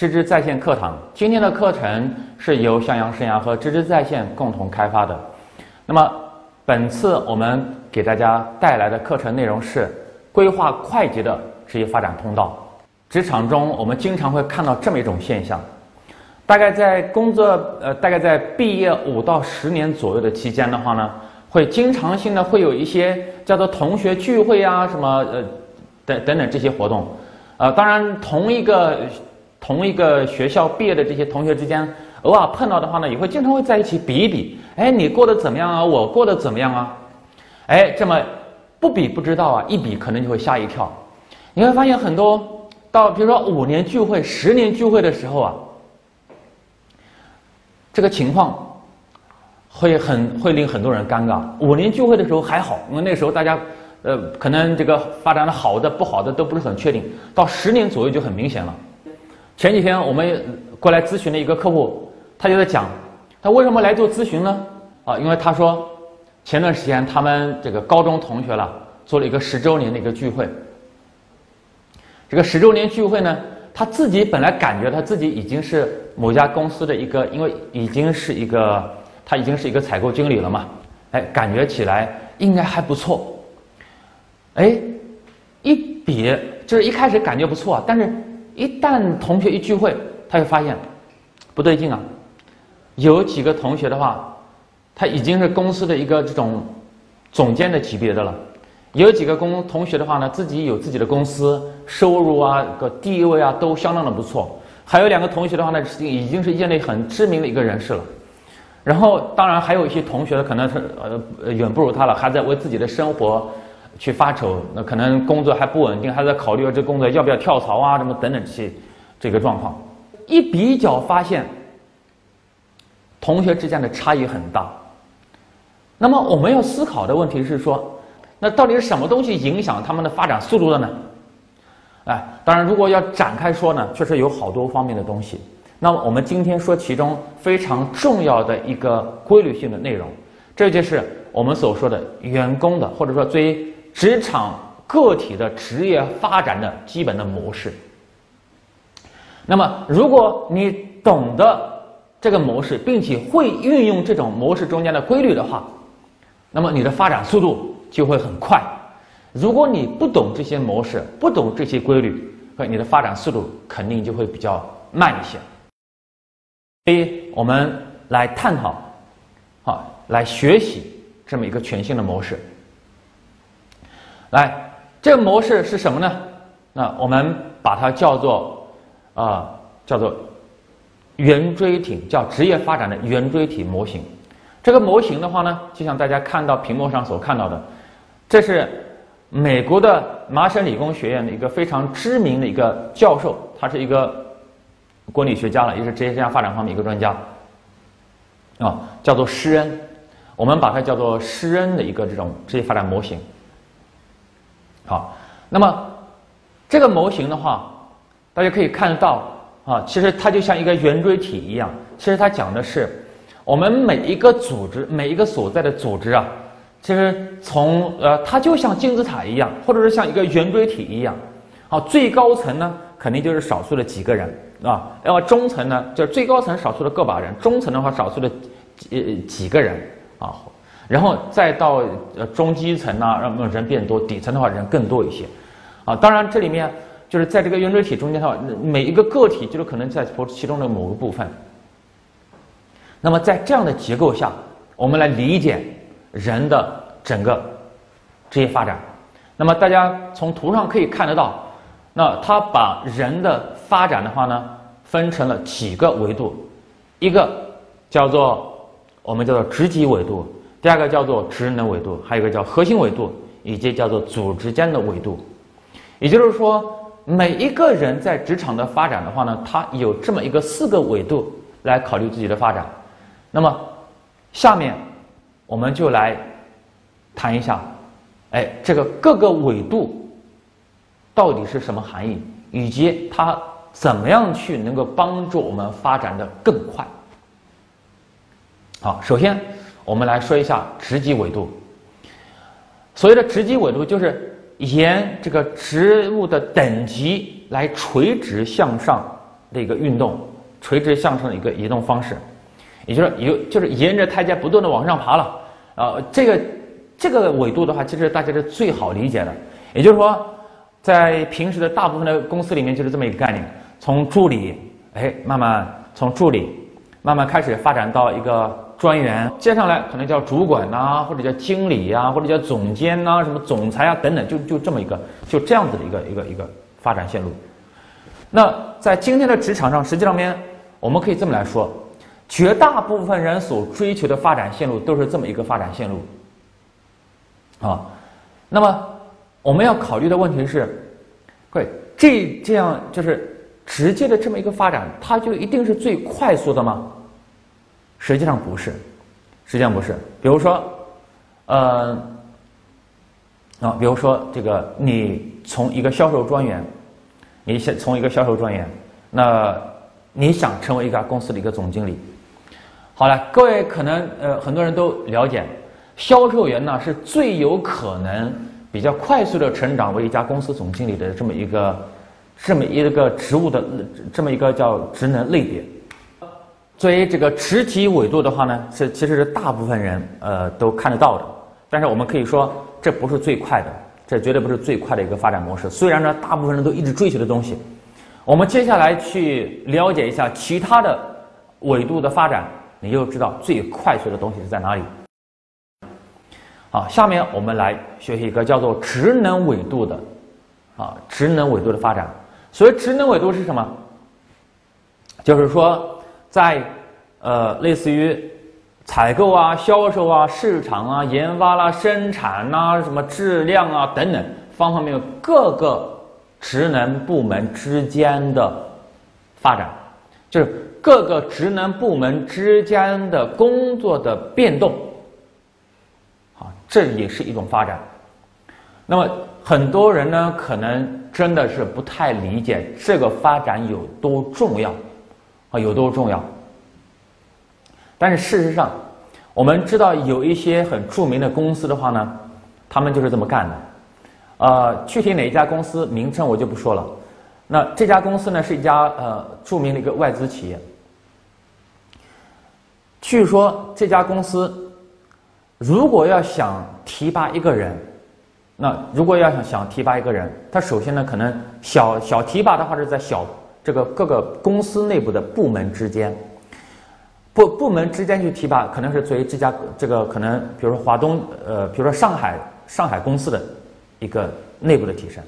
知知在线课堂，今天的课程是由向阳生涯和知知在线共同开发的。那么，本次我们给大家带来的课程内容是规划快捷的职业发展通道。职场中，我们经常会看到这么一种现象：大概在工作呃，大概在毕业五到十年左右的期间的话呢，会经常性的会有一些叫做同学聚会啊，什么呃等等等这些活动。呃，当然同一个。同一个学校毕业的这些同学之间，偶尔碰到的话呢，也会经常会在一起比一比。哎，你过得怎么样啊？我过得怎么样啊？哎，这么不比不知道啊，一比可能就会吓一跳。你会发现很多到比如说五年聚会、十年聚会的时候啊，这个情况会很会令很多人尴尬。五年聚会的时候还好，因为那时候大家呃可能这个发展的好的不好的都不是很确定。到十年左右就很明显了。前几天我们过来咨询的一个客户，他就在讲，他为什么来做咨询呢？啊，因为他说，前段时间他们这个高中同学了做了一个十周年的一个聚会。这个十周年聚会呢，他自己本来感觉他自己已经是某家公司的一个，因为已经是一个他已经是一个采购经理了嘛，哎，感觉起来应该还不错。哎，一比就是一开始感觉不错，但是。一旦同学一聚会，他就发现不对劲啊。有几个同学的话，他已经是公司的一个这种总监的级别的了。有几个公同学的话呢，自己有自己的公司，收入啊、个地位啊都相当的不错。还有两个同学的话呢，已经是业内很知名的一个人士了。然后，当然还有一些同学可能是呃远不如他了，还在为自己的生活。去发愁，那可能工作还不稳定，还在考虑这工作要不要跳槽啊，什么等等这些这个状况。一比较发现，同学之间的差异很大。那么我们要思考的问题是说，那到底是什么东西影响他们的发展速度的呢？哎，当然，如果要展开说呢，确实有好多方面的东西。那么我们今天说其中非常重要的一个规律性的内容，这就是我们所说的员工的，或者说最。职场个体的职业发展的基本的模式。那么，如果你懂得这个模式，并且会运用这种模式中间的规律的话，那么你的发展速度就会很快。如果你不懂这些模式，不懂这些规律，和你的发展速度肯定就会比较慢一些。所以我们来探讨，好，来学习这么一个全新的模式。来，这个模式是什么呢？那我们把它叫做啊，叫做圆锥体，叫职业发展的圆锥体模型。这个模型的话呢，就像大家看到屏幕上所看到的，这是美国的麻省理工学院的一个非常知名的一个教授，他是一个管理学家了，也是职业生涯发展方面一个专家啊，叫做施恩。我们把它叫做施恩的一个这种职业发展模型。好，那么这个模型的话，大家可以看得到啊，其实它就像一个圆锥体一样。其实它讲的是，我们每一个组织，每一个所在的组织啊，其实从呃，它就像金字塔一样，或者是像一个圆锥体一样。好，最高层呢，肯定就是少数的几个人啊，然后中层呢，就是最高层少数的个把人，中层的话少数的几几个人啊。然后再到呃中基层呐，让人变多；底层的话人更多一些，啊，当然这里面就是在这个圆锥体中间的话，每一个个体就是可能在其中的某个部分。那么在这样的结构下，我们来理解人的整个职业发展。那么大家从图上可以看得到，那他把人的发展的话呢，分成了几个维度，一个叫做我们叫做职级维度。第二个叫做职能维度，还有一个叫核心维度，以及叫做组织间的维度。也就是说，每一个人在职场的发展的话呢，他有这么一个四个维度来考虑自己的发展。那么，下面我们就来谈一下，哎，这个各个维度到底是什么含义，以及它怎么样去能够帮助我们发展的更快。好，首先我们来说一下职级维度。所谓的职级维度，就是沿这个职务的等级来垂直向上的一个运动，垂直向上的一个移动方式。也就是有，就是沿着台阶不断的往上爬了，啊，这个这个纬度的话，其实大家是最好理解的。也就是说，在平时的大部分的公司里面，就是这么一个概念：从助理，哎，慢慢从助理，慢慢开始发展到一个专员，接上来可能叫主管呐，或者叫经理呀，或者叫总监呐，什么总裁啊等等，就就这么一个，就这样子的一个一个一个发展线路。那在今天的职场上，实际上面我们可以这么来说。绝大部分人所追求的发展线路都是这么一个发展线路，啊，那么我们要考虑的问题是，会，这这样就是直接的这么一个发展，它就一定是最快速的吗？实际上不是，实际上不是。比如说，呃，啊，比如说这个，你从一个销售专员，你先从一个销售专员，那你想成为一家公司的一个总经理。好了，各位可能呃很多人都了解，销售员呢是最有可能比较快速的成长为一家公司总经理的这么一个这么一个职务的这么一个叫职能类别。作为这个职级纬度的话呢，是其实是大部分人呃都看得到的，但是我们可以说这不是最快的，这绝对不是最快的一个发展模式。虽然呢，大部分人都一直追求的东西，我们接下来去了解一下其他的纬度的发展。你就知道最快速的东西是在哪里。好，下面我们来学习一个叫做职能纬度的，啊，职能纬度的发展。所谓职能纬度是什么？就是说，在呃，类似于采购啊、销售啊、市场啊、研发啦、生产呐、什么质量啊等等方方面面各个职能部门之间的发展，就是。各个职能部门之间的工作的变动，好，这也是一种发展。那么很多人呢，可能真的是不太理解这个发展有多重要，啊，有多重要。但是事实上，我们知道有一些很著名的公司的话呢，他们就是这么干的。呃，具体哪一家公司名称我就不说了。那这家公司呢，是一家呃著名的一个外资企业。据说这家公司，如果要想提拔一个人，那如果要想想提拔一个人，他首先呢，可能小小提拔的话是在小这个各个公司内部的部门之间，部部门之间去提拔，可能是作为这家这个可能，比如说华东呃，比如说上海上海公司的一个内部的提升。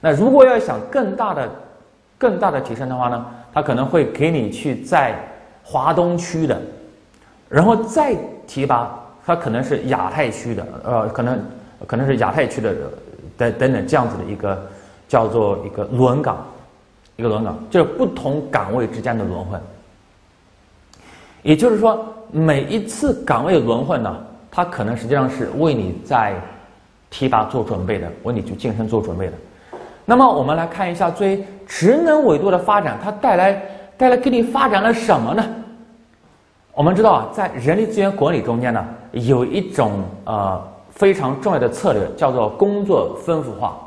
那如果要想更大的更大的提升的话呢，他可能会给你去在华东区的。然后再提拔，他可能是亚太区的，呃，可能可能是亚太区的，等等等这样子的一个叫做一个轮岗，一个轮岗，就是不同岗位之间的轮换。也就是说，每一次岗位轮换呢，它可能实际上是为你在提拔做准备的，为你去晋升做准备的。那么我们来看一下，作为职能维度的发展，它带来带来给你发展了什么呢？我们知道啊，在人力资源管理中间呢，有一种呃非常重要的策略，叫做工作丰富化。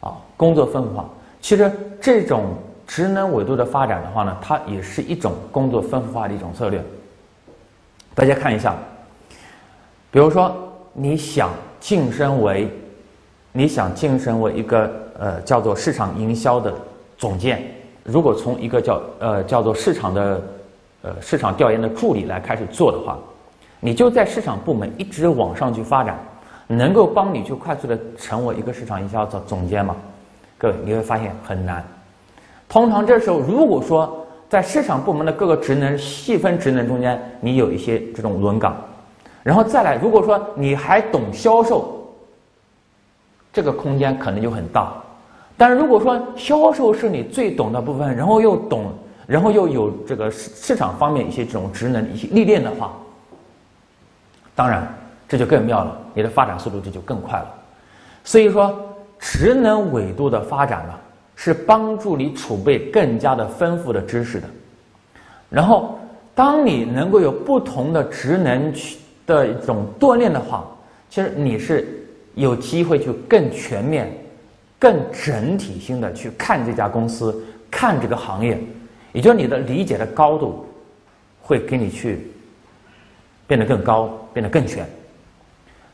啊，工作丰富化，其实这种职能维度的发展的话呢，它也是一种工作丰富化的一种策略。大家看一下，比如说你想晋升为，你想晋升为一个呃叫做市场营销的总监，如果从一个叫呃叫做市场的。呃，市场调研的助理来开始做的话，你就在市场部门一直往上去发展，能够帮你去快速的成为一个市场营销总总监吗？各位，你会发现很难。通常这时候，如果说在市场部门的各个职能细分职能中间，你有一些这种轮岗，然后再来，如果说你还懂销售，这个空间可能就很大。但是如果说销售是你最懂的部分，然后又懂，然后又有这个市市场方面一些这种职能一些历练的话，当然这就更妙了，你的发展速度这就更快了。所以说，职能维度的发展呢，是帮助你储备更加的丰富的知识的。然后，当你能够有不同的职能去的一种锻炼的话，其实你是有机会去更全面。更整体性的去看这家公司，看这个行业，也就是你的理解的高度，会给你去变得更高，变得更全。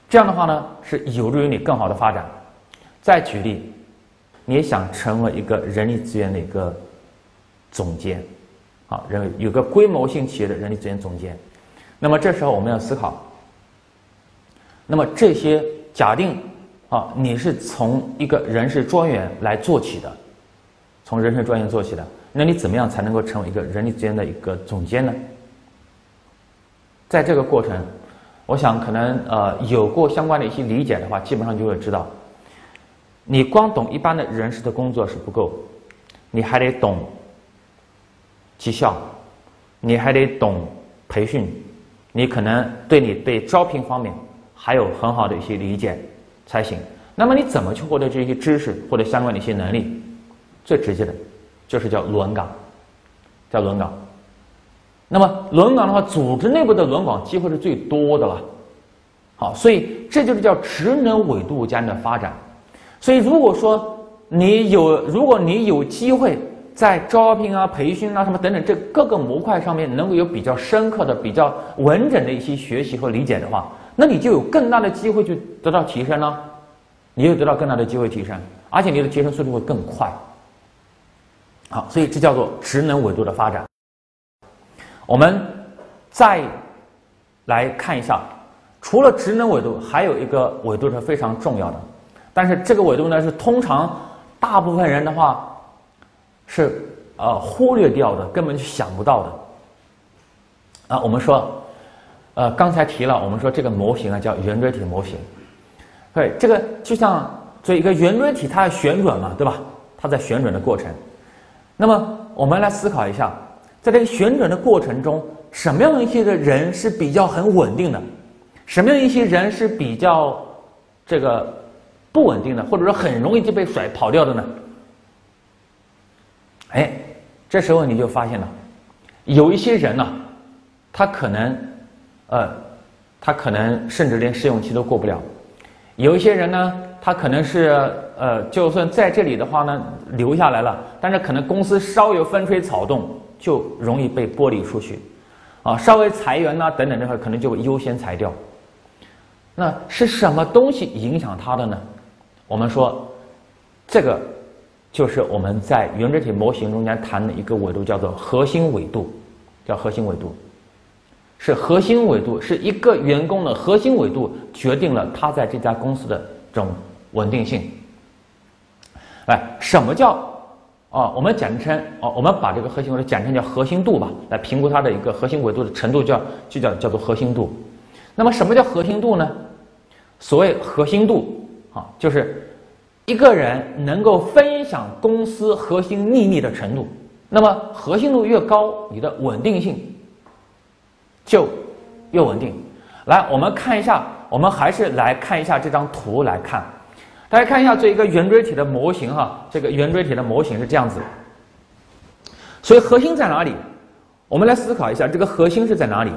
这样的话呢，是有助于你更好的发展。再举例，你也想成为一个人力资源的一个总监，啊，人有个规模性企业的人力资源总监，那么这时候我们要思考，那么这些假定。啊，你是从一个人事专员来做起的，从人事专员做起的，那你怎么样才能够成为一个人力资源的一个总监呢？在这个过程，我想可能呃有过相关的一些理解的话，基本上就会知道，你光懂一般的人事的工作是不够，你还得懂绩效，你还得懂培训，你可能对你对招聘方面还有很好的一些理解。才行。那么你怎么去获得这些知识或者相关的一些能力？最直接的，就是叫轮岗，叫轮岗。那么轮岗的话，组织内部的轮岗机会是最多的了。好，所以这就是叫职能维度间的发展。所以如果说你有，如果你有机会在招聘啊、培训啊什么等等这各个模块上面能够有比较深刻的、比较完整的一些学习和理解的话。那你就有更大的机会去得到提升了，你又得到更大的机会提升，而且你的提升速度会更快。好，所以这叫做职能维度的发展。我们再来看一下，除了职能维度，还有一个维度是非常重要的，但是这个维度呢是通常大部分人的话是呃忽略掉的，根本就想不到的。啊，我们说。呃，刚才提了，我们说这个模型啊叫圆锥体模型，对，这个就像做一个圆锥体，它要旋转嘛，对吧？它在旋转的过程。那么我们来思考一下，在这个旋转的过程中，什么样一些的人是比较很稳定的？什么样一些人是比较这个不稳定的，或者说很容易就被甩跑掉的呢？哎，这时候你就发现了，有一些人呢，他可能。呃，他可能甚至连试用期都过不了。有一些人呢，他可能是呃，就算在这里的话呢，留下来了，但是可能公司稍有风吹草动，就容易被剥离出去，啊，稍微裁员呐等等这块，可能就会优先裁掉。那是什么东西影响他的呢？我们说，这个就是我们在圆锥体模型中间谈的一个维度，叫做核心维度，叫核心维度。是核心维度，是一个员工的核心维度，决定了他在这家公司的这种稳定性。哎，什么叫啊？我们简称哦，我们把这个核心维度简称叫核心度吧，来评估它的一个核心维度的程度，叫就叫叫做核心度。那么什么叫核心度呢？所谓核心度啊，就是一个人能够分享公司核心秘密的程度。那么核心度越高，你的稳定性。就越稳定。来，我们看一下，我们还是来看一下这张图来看。大家看一下这一个圆锥体的模型哈，这个圆锥体的模型是这样子。所以核心在哪里？我们来思考一下，这个核心是在哪里？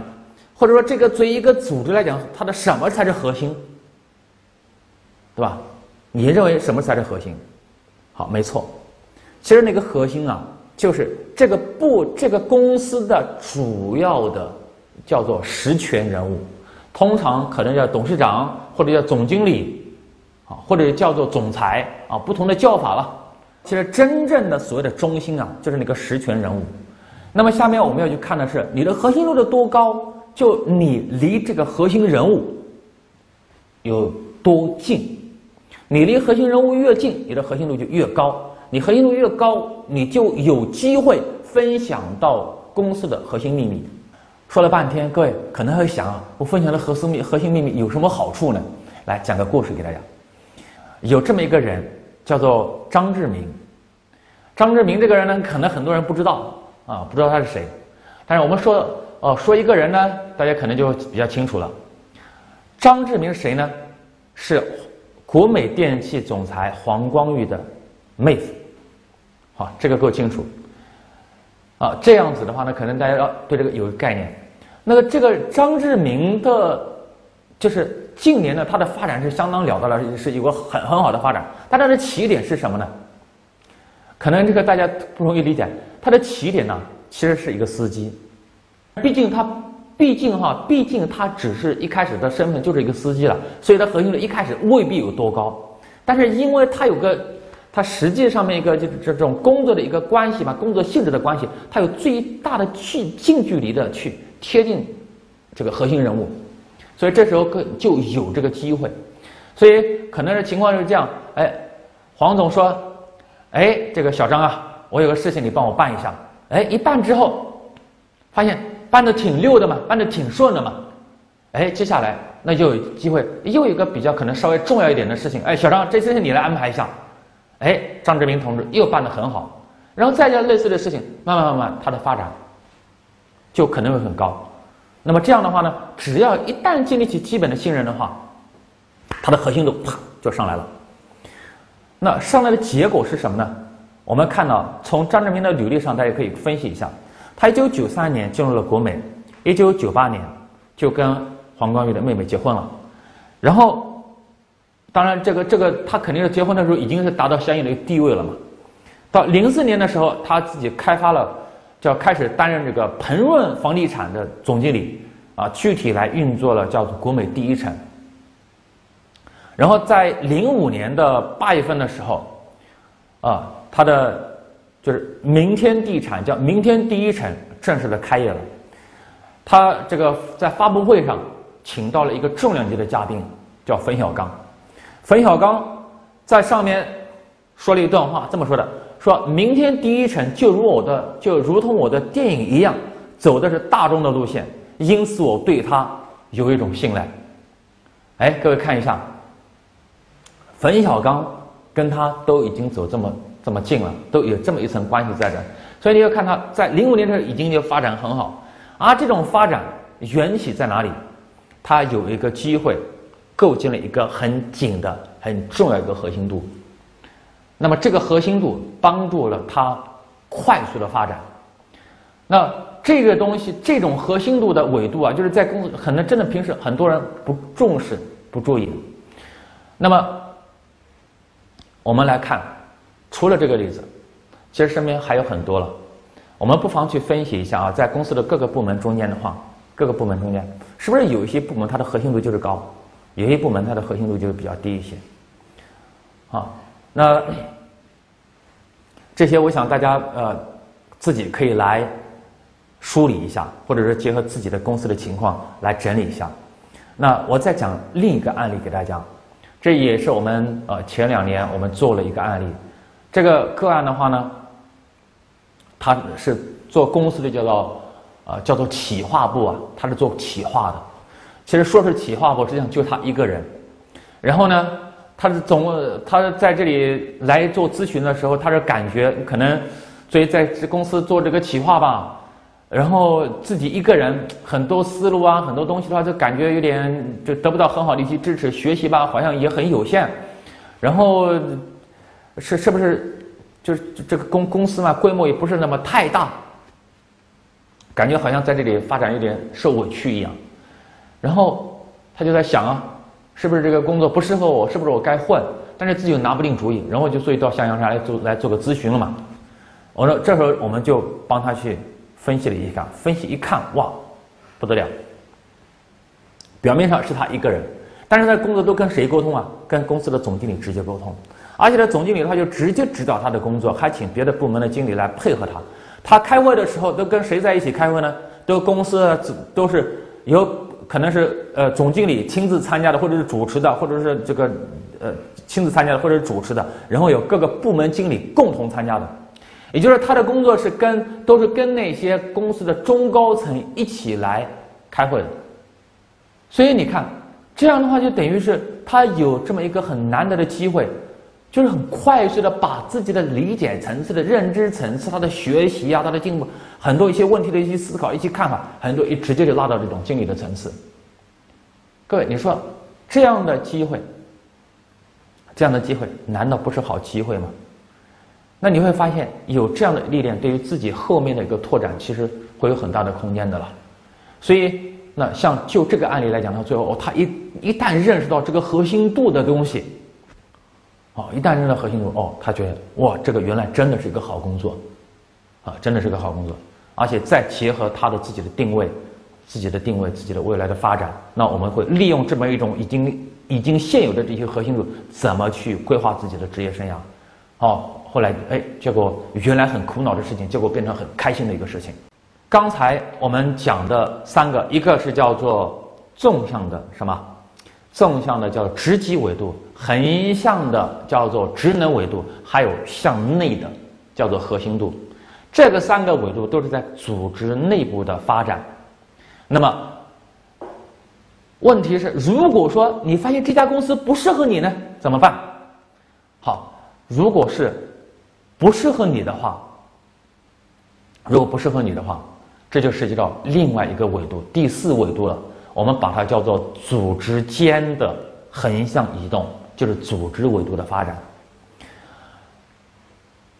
或者说，这个作为一个组织来讲，它的什么才是核心？对吧？你认为什么才是核心？好，没错。其实那个核心啊，就是这个部这个公司的主要的。叫做实权人物，通常可能叫董事长或者叫总经理，啊，或者叫做总裁啊，不同的叫法了。其实真正的所谓的中心啊，就是那个实权人物。那么下面我们要去看的是你的核心度的多高，就你离这个核心人物有多近。你离核心人物越近，你的核心度就越高。你核心度越高，你就有机会分享到公司的核心秘密。说了半天，各位可能会想啊，我分享的核心秘核心秘密有什么好处呢？来讲个故事给大家。有这么一个人，叫做张志明。张志明这个人呢，可能很多人不知道啊，不知道他是谁。但是我们说哦，说一个人呢，大家可能就比较清楚了。张志明是谁呢？是国美电器总裁黄光裕的妹夫。好，这个够清楚。啊，这样子的话呢，可能大家要对这个有个概念。那个这个张志明的，就是近年呢，他的发展是相当了得了，是有个很很好的发展。但他的起点是什么呢？可能这个大家不容易理解。他的起点呢，其实是一个司机。毕竟他，毕竟哈，毕竟他只是一开始的身份就是一个司机了，所以他核心率一开始未必有多高。但是因为他有个。他实际上面一个就是这种工作的一个关系嘛，工作性质的关系，他有最大的去近距离的去贴近这个核心人物，所以这时候可就有这个机会，所以可能是情况就是这样，哎，黄总说，哎，这个小张啊，我有个事情你帮我办一下，哎，一办之后，发现办的挺溜的嘛，办的挺顺的嘛，哎，接下来那就有机会又一个比较可能稍微重要一点的事情，哎，小张，这事情你来安排一下。哎，张志明同志又办得很好，然后再加类似的事情，慢慢慢慢，他的发展就可能会很高。那么这样的话呢，只要一旦建立起基本的信任的话，他的核心度啪就上来了。那上来的结果是什么呢？我们看到从张志明的履历上，大家可以分析一下，他一九九三年进入了国美，一九九八年就跟黄光裕的妹妹结婚了，然后。当然，这个这个他肯定是结婚的时候已经是达到相应的一个地位了嘛。到零四年的时候，他自己开发了，叫开始担任这个鹏润房地产的总经理啊，具体来运作了叫做国美第一城。然后在零五年的八月份的时候，啊，他的就是明天地产叫明天第一城正式的开业了。他这个在发布会上请到了一个重量级的嘉宾，叫冯小刚。冯小刚在上面说了一段话，这么说的：说明天第一城就如我的，就如同我的电影一样，走的是大众的路线，因此我对他有一种信赖。哎，各位看一下，冯小刚跟他都已经走这么这么近了，都有这么一层关系在这，所以你要看他在零五年的时候已经就发展很好，而这种发展缘起在哪里？他有一个机会。构建了一个很紧的、很重要一个核心度，那么这个核心度帮助了它快速的发展。那这个东西，这种核心度的纬度啊，就是在公司可能真的平时很多人不重视、不注意。那么我们来看，除了这个例子，其实身边还有很多了。我们不妨去分析一下啊，在公司的各个部门中间的话，各个部门中间是不是有一些部门它的核心度就是高？有些部门它的核心度就是比较低一些，啊，那这些我想大家呃自己可以来梳理一下，或者是结合自己的公司的情况来整理一下。那我再讲另一个案例给大家，这也是我们呃前两年我们做了一个案例，这个个案的话呢，他是做公司的叫做呃叫做企划部啊，他是做企划的。其实说是企划部，实际上就他一个人。然后呢，他是总他在这里来做咨询的时候，他是感觉可能，所以在这公司做这个企划吧，然后自己一个人很多思路啊，很多东西的话，就感觉有点就得不到很好的一些支持，学习吧好像也很有限。然后是是不是就是这个公公司嘛，规模也不是那么太大，感觉好像在这里发展有点受委屈一样。然后他就在想啊，是不是这个工作不适合我？是不是我该换？但是自己又拿不定主意，然后就所以到向阳山来做来做个咨询了嘛。我说这时候我们就帮他去分析了一下，分析一看，哇，不得了！表面上是他一个人，但是他工作都跟谁沟通啊？跟公司的总经理直接沟通，而且呢，总经理他就直接指导他的工作，还请别的部门的经理来配合他。他开会的时候都跟谁在一起开会呢？都公司都是由。可能是呃总经理亲自参加的，或者是主持的，或者是这个呃亲自参加的，或者是主持的，然后有各个部门经理共同参加的，也就是他的工作是跟都是跟那些公司的中高层一起来开会的，所以你看这样的话就等于是他有这么一个很难得的机会，就是很快速的把自己的理解层次的认知层次，他的学习啊，他的进步，很多一些问题的一些思考、一些看法，很多一直接就拉到这种经理的层次。各位，你说这样的机会，这样的机会难道不是好机会吗？那你会发现有这样的历练，对于自己后面的一个拓展，其实会有很大的空间的了。所以，那像就这个案例来讲，到最后他一一旦认识到这个核心度的东西。哦，一旦认识到核心度，哦，他觉得哇，这个原来真的是一个好工作，啊，真的是个好工作，而且再结合他的自己的定位，自己的定位，自己的未来的发展，那我们会利用这么一种已经已经现有的这些核心组，怎么去规划自己的职业生涯？哦，后来哎，结果原来很苦恼的事情，结果变成很开心的一个事情。刚才我们讲的三个，一个是叫做纵向的什么？纵向的叫职级维度，横向的叫做职能维度，还有向内的叫做核心度。这个三个维度都是在组织内部的发展。那么，问题是，如果说你发现这家公司不适合你呢，怎么办？好，如果是不适合你的话，如果不适合你的话，这就涉及到另外一个维度，第四维度了。我们把它叫做组织间的横向移动，就是组织维度的发展。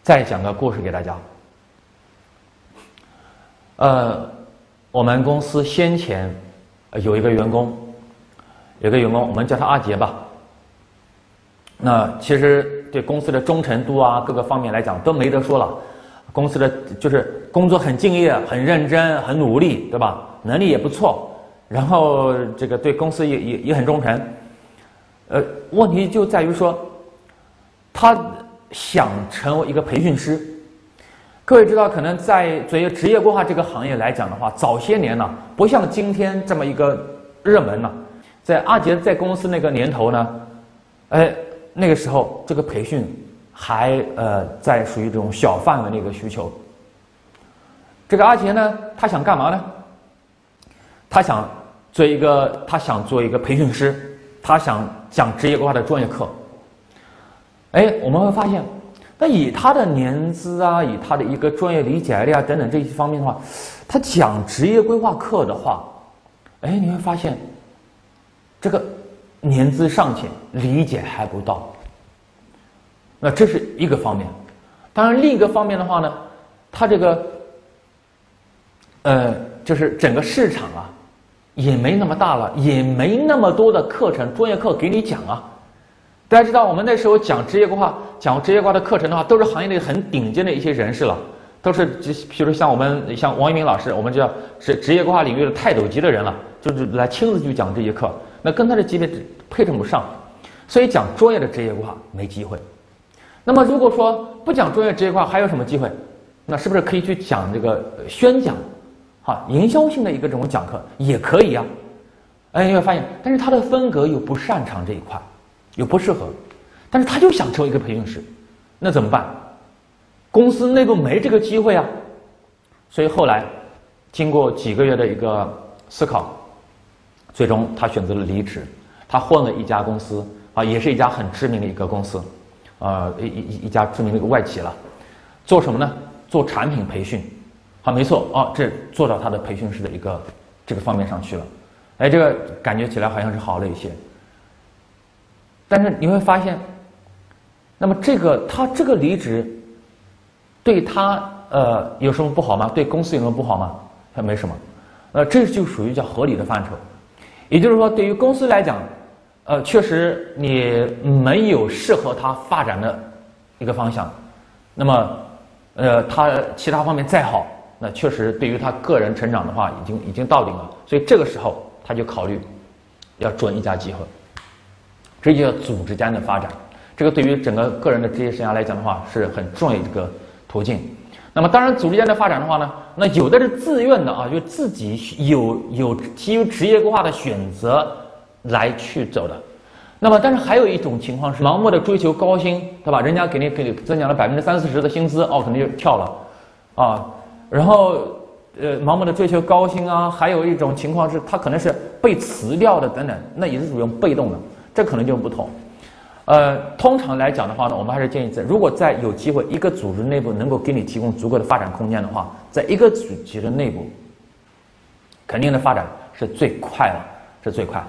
再讲个故事给大家。呃，我们公司先前有一个员工，有个员工，我们叫他阿杰吧。那其实对公司的忠诚度啊，各个方面来讲都没得说了。公司的就是工作很敬业、很认真、很努力，对吧？能力也不错。然后这个对公司也也也很忠诚，呃，问题就在于说，他想成为一个培训师。各位知道，可能在职业职业规划这个行业来讲的话，早些年呢，不像今天这么一个热门呢。在阿杰在公司那个年头呢，哎，那个时候这个培训还呃在属于这种小范围的一个需求。这个阿杰呢，他想干嘛呢？他想。做一个，他想做一个培训师，他想讲职业规划的专业课。哎，我们会发现，那以他的年资啊，以他的一个专业理解力啊等等这些方面的话，他讲职业规划课的话，哎，你会发现，这个年资尚浅，理解还不到。那这是一个方面，当然另一个方面的话呢，他这个，呃，就是整个市场啊。也没那么大了，也没那么多的课程专业课给你讲啊。大家知道，我们那时候讲职业规划、讲职业规划的课程的话，都是行业内很顶尖的一些人士了，都是就比如像我们像王一鸣老师，我们叫职职业规划领域的泰斗级的人了，就是来亲自去讲这些课，那跟他的级别配称不上，所以讲专业的职业规划没机会。那么如果说不讲专业职业规划，还有什么机会？那是不是可以去讲这个宣讲？啊，营销性的一个这种讲课也可以啊，哎，你会发现，但是他的风格又不擅长这一块，又不适合，但是他就想成为一个培训师，那怎么办？公司内部没这个机会啊，所以后来经过几个月的一个思考，最终他选择了离职，他换了一家公司啊，也是一家很知名的一个公司，呃，一一一家知名的一个外企了，做什么呢？做产品培训。好，没错，哦，这做到他的培训师的一个这个方面上去了，哎，这个感觉起来好像是好了一些。但是你会发现，那么这个他这个离职，对他呃有什么不好吗？对公司有什么不好吗？他没什么，呃，这就属于叫合理的范畴。也就是说，对于公司来讲，呃，确实你没有适合他发展的一个方向，那么呃，他其他方面再好。那确实，对于他个人成长的话，已经已经到顶了，所以这个时候他就考虑要准一家机会，这就叫组织间的发展。这个对于整个个人的职业生涯来讲的话，是很重要一个途径。那么，当然组织间的发展的话呢，那有的是自愿的啊，就自己有有基于职业规划的选择来去走的。那么，但是还有一种情况是盲目的追求高薪，对吧？人家给你给你增加了百分之三四十的薪资，哦，可能就跳了，啊。然后，呃，盲目的追求高薪啊，还有一种情况是，他可能是被辞掉的等等，那也是属于被动的，这可能就不同。呃，通常来讲的话呢，我们还是建议在如果在有机会一个组织内部能够给你提供足够的发展空间的话，在一个组织的内部，肯定的发展是最快的，是最快。